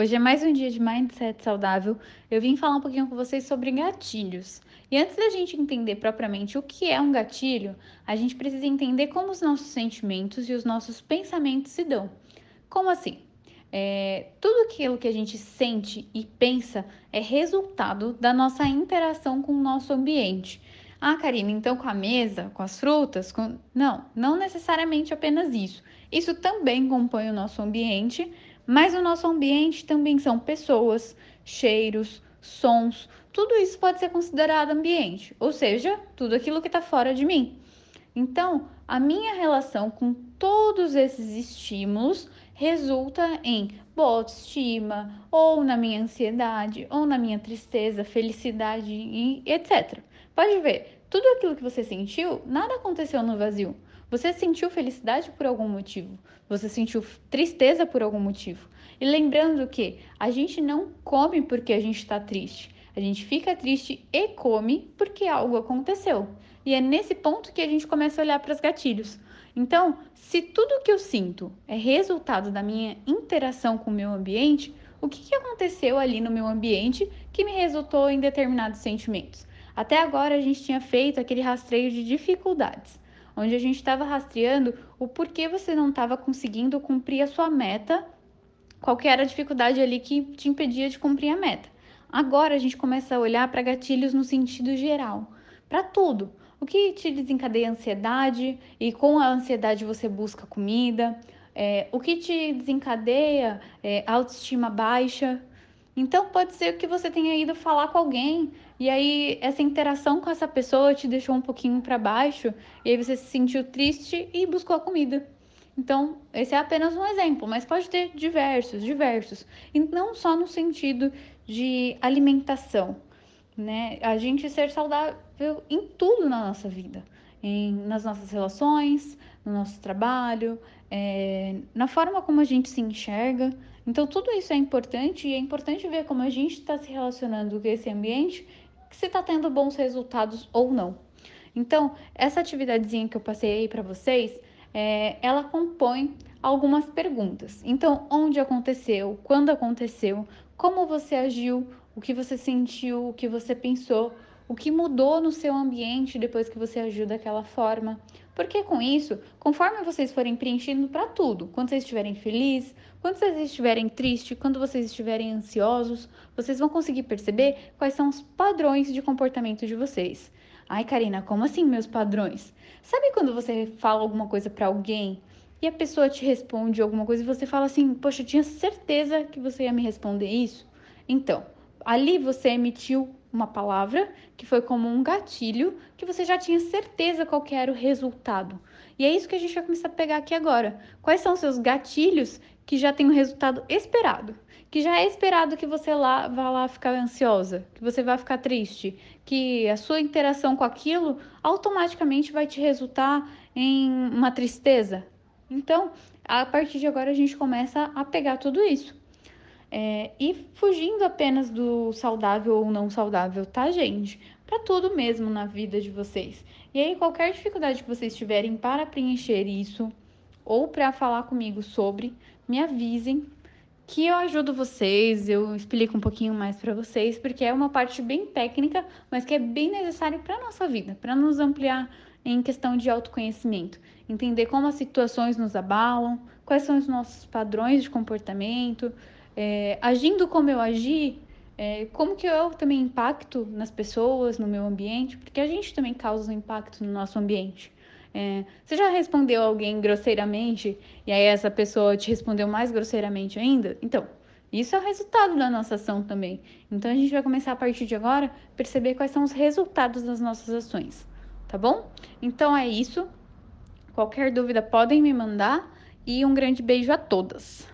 Hoje é mais um dia de Mindset Saudável. Eu vim falar um pouquinho com vocês sobre gatilhos. E antes da gente entender propriamente o que é um gatilho, a gente precisa entender como os nossos sentimentos e os nossos pensamentos se dão. Como assim? É, tudo aquilo que a gente sente e pensa é resultado da nossa interação com o nosso ambiente. Ah, Karina, então com a mesa, com as frutas? Com... Não, não necessariamente apenas isso. Isso também compõe o nosso ambiente, mas o nosso ambiente também são pessoas, cheiros, sons. Tudo isso pode ser considerado ambiente, ou seja, tudo aquilo que está fora de mim. Então, a minha relação com todos esses estímulos resulta em boa autoestima, ou na minha ansiedade, ou na minha tristeza, felicidade e etc. Pode ver, tudo aquilo que você sentiu, nada aconteceu no vazio. Você sentiu felicidade por algum motivo, você sentiu tristeza por algum motivo. E lembrando que a gente não come porque a gente está triste, a gente fica triste e come porque algo aconteceu. E é nesse ponto que a gente começa a olhar para os gatilhos. Então, se tudo que eu sinto é resultado da minha interação com o meu ambiente, o que, que aconteceu ali no meu ambiente que me resultou em determinados sentimentos? Até agora a gente tinha feito aquele rastreio de dificuldades, onde a gente estava rastreando o porquê você não estava conseguindo cumprir a sua meta, qual era a dificuldade ali que te impedia de cumprir a meta. Agora a gente começa a olhar para gatilhos no sentido geral, para tudo. O que te desencadeia ansiedade e com a ansiedade você busca comida, é, o que te desencadeia é, autoestima baixa, então pode ser que você tenha ido falar com alguém e aí essa interação com essa pessoa te deixou um pouquinho para baixo e aí você se sentiu triste e buscou a comida. Então, esse é apenas um exemplo, mas pode ter diversos, diversos. E não só no sentido de alimentação, né? A gente ser saudável em tudo na nossa vida, em, nas nossas relações, no nosso trabalho, é, na forma como a gente se enxerga. Então, tudo isso é importante e é importante ver como a gente está se relacionando com esse ambiente, se está tendo bons resultados ou não. Então, essa atividadezinha que eu passei aí para vocês, é, ela compõe algumas perguntas. Então, onde aconteceu, quando aconteceu, como você agiu, o que você sentiu, o que você pensou, o que mudou no seu ambiente depois que você agiu daquela forma. Porque com isso, conforme vocês forem preenchendo para tudo, quando vocês estiverem felizes, quando vocês estiverem tristes, quando vocês estiverem ansiosos, vocês vão conseguir perceber quais são os padrões de comportamento de vocês. Ai, Karina, como assim meus padrões? Sabe quando você fala alguma coisa para alguém e a pessoa te responde alguma coisa e você fala assim: Poxa, eu tinha certeza que você ia me responder isso? Então, ali você emitiu uma palavra que foi como um gatilho que você já tinha certeza qual era o resultado. E é isso que a gente vai começar a pegar aqui agora. Quais são os seus gatilhos que já tem o resultado esperado? Que já é esperado que você lá vá lá ficar ansiosa, que você vai ficar triste, que a sua interação com aquilo automaticamente vai te resultar em uma tristeza. Então, a partir de agora a gente começa a pegar tudo isso. É, e fugindo apenas do saudável ou não saudável, tá, gente? Para tudo mesmo na vida de vocês. E aí, qualquer dificuldade que vocês tiverem para preencher isso ou para falar comigo sobre, me avisem que eu ajudo vocês, eu explico um pouquinho mais para vocês, porque é uma parte bem técnica, mas que é bem necessário para nossa vida, para nos ampliar em questão de autoconhecimento, entender como as situações nos abalam, quais são os nossos padrões de comportamento, é, agindo como eu agi, é, como que eu também impacto nas pessoas, no meu ambiente, porque a gente também causa um impacto no nosso ambiente. É, você já respondeu alguém grosseiramente e aí essa pessoa te respondeu mais grosseiramente ainda? Então, isso é o resultado da nossa ação também. Então a gente vai começar a partir de agora perceber quais são os resultados das nossas ações, tá bom? Então é isso. Qualquer dúvida podem me mandar e um grande beijo a todas.